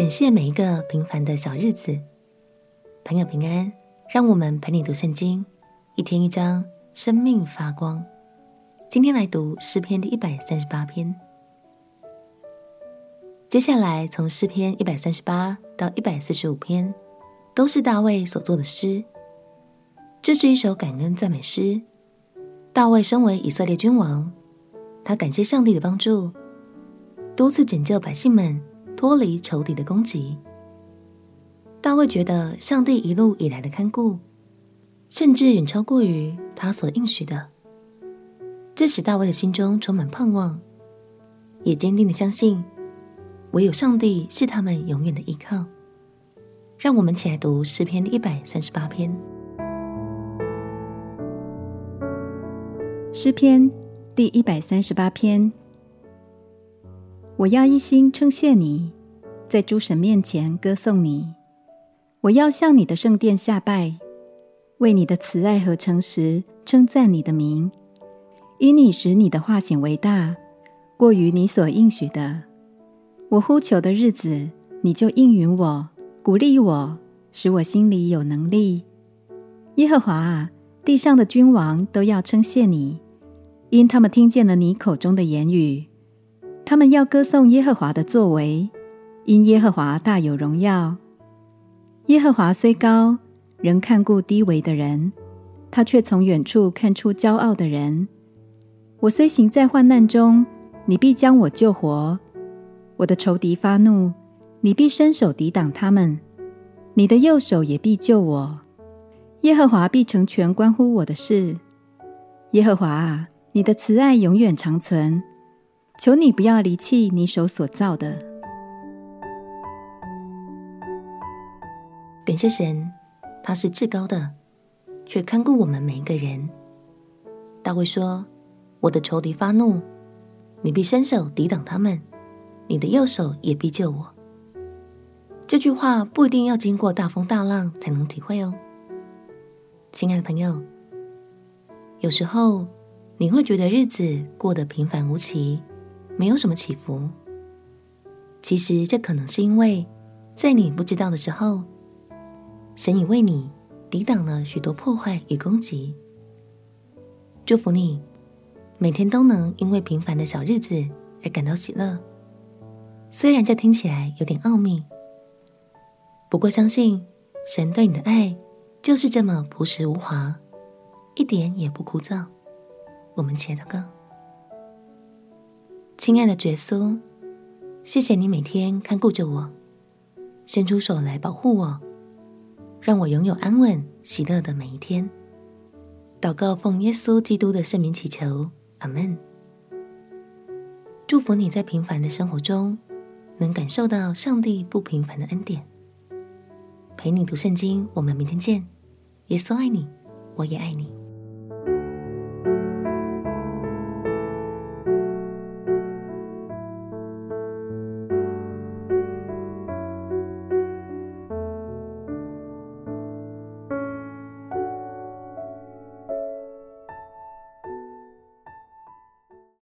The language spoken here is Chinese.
感谢每一个平凡的小日子，朋友平安。让我们陪你读圣经，一天一章，生命发光。今天来读诗篇第一百三十八篇。接下来从诗篇一百三十八到一百四十五篇，都是大卫所作的诗。这是一首感恩赞美诗。大卫身为以色列君王，他感谢上帝的帮助，多次拯救百姓们脱离仇敌的攻击。大卫觉得上帝一路以来的看顾，甚至远超过于他所应许的。这使大卫的心中充满盼望，也坚定的相信，唯有上帝是他们永远的依靠。让我们起来读诗篇一百三十八篇。诗篇第一百三十八篇，我要一心称谢你，在诸神面前歌颂你。我要向你的圣殿下拜，为你的慈爱和诚实称赞你的名，因你使你的化险为大，过于你所应许的。我呼求的日子，你就应允我，鼓励我，使我心里有能力。耶和华啊，地上的君王都要称谢你，因他们听见了你口中的言语。他们要歌颂耶和华的作为，因耶和华大有荣耀。耶和华虽高，仍看顾低微的人；他却从远处看出骄傲的人。我虽行在患难中，你必将我救活；我的仇敌发怒，你必伸手抵挡他们；你的右手也必救我。耶和华必成全关乎我的事。耶和华啊，你的慈爱永远长存，求你不要离弃你手所造的。感谢神，他是至高的，却看顾我们每一个人。大卫说：“我的仇敌发怒，你必伸手抵挡他们，你的右手也必救我。”这句话不一定要经过大风大浪才能体会哦。亲爱的朋友，有时候你会觉得日子过得平凡无奇，没有什么起伏。其实这可能是因为在你不知道的时候。神已为你抵挡了许多破坏与攻击。祝福你，每天都能因为平凡的小日子而感到喜乐。虽然这听起来有点奥秘，不过相信神对你的爱就是这么朴实无华，一点也不枯燥。我们且祷告：亲爱的耶稣，谢谢你每天看顾着我，伸出手来保护我。让我拥有安稳、喜乐的每一天。祷告奉耶稣基督的圣名祈求，阿门。祝福你在平凡的生活中，能感受到上帝不平凡的恩典。陪你读圣经，我们明天见。耶稣爱你，我也爱你。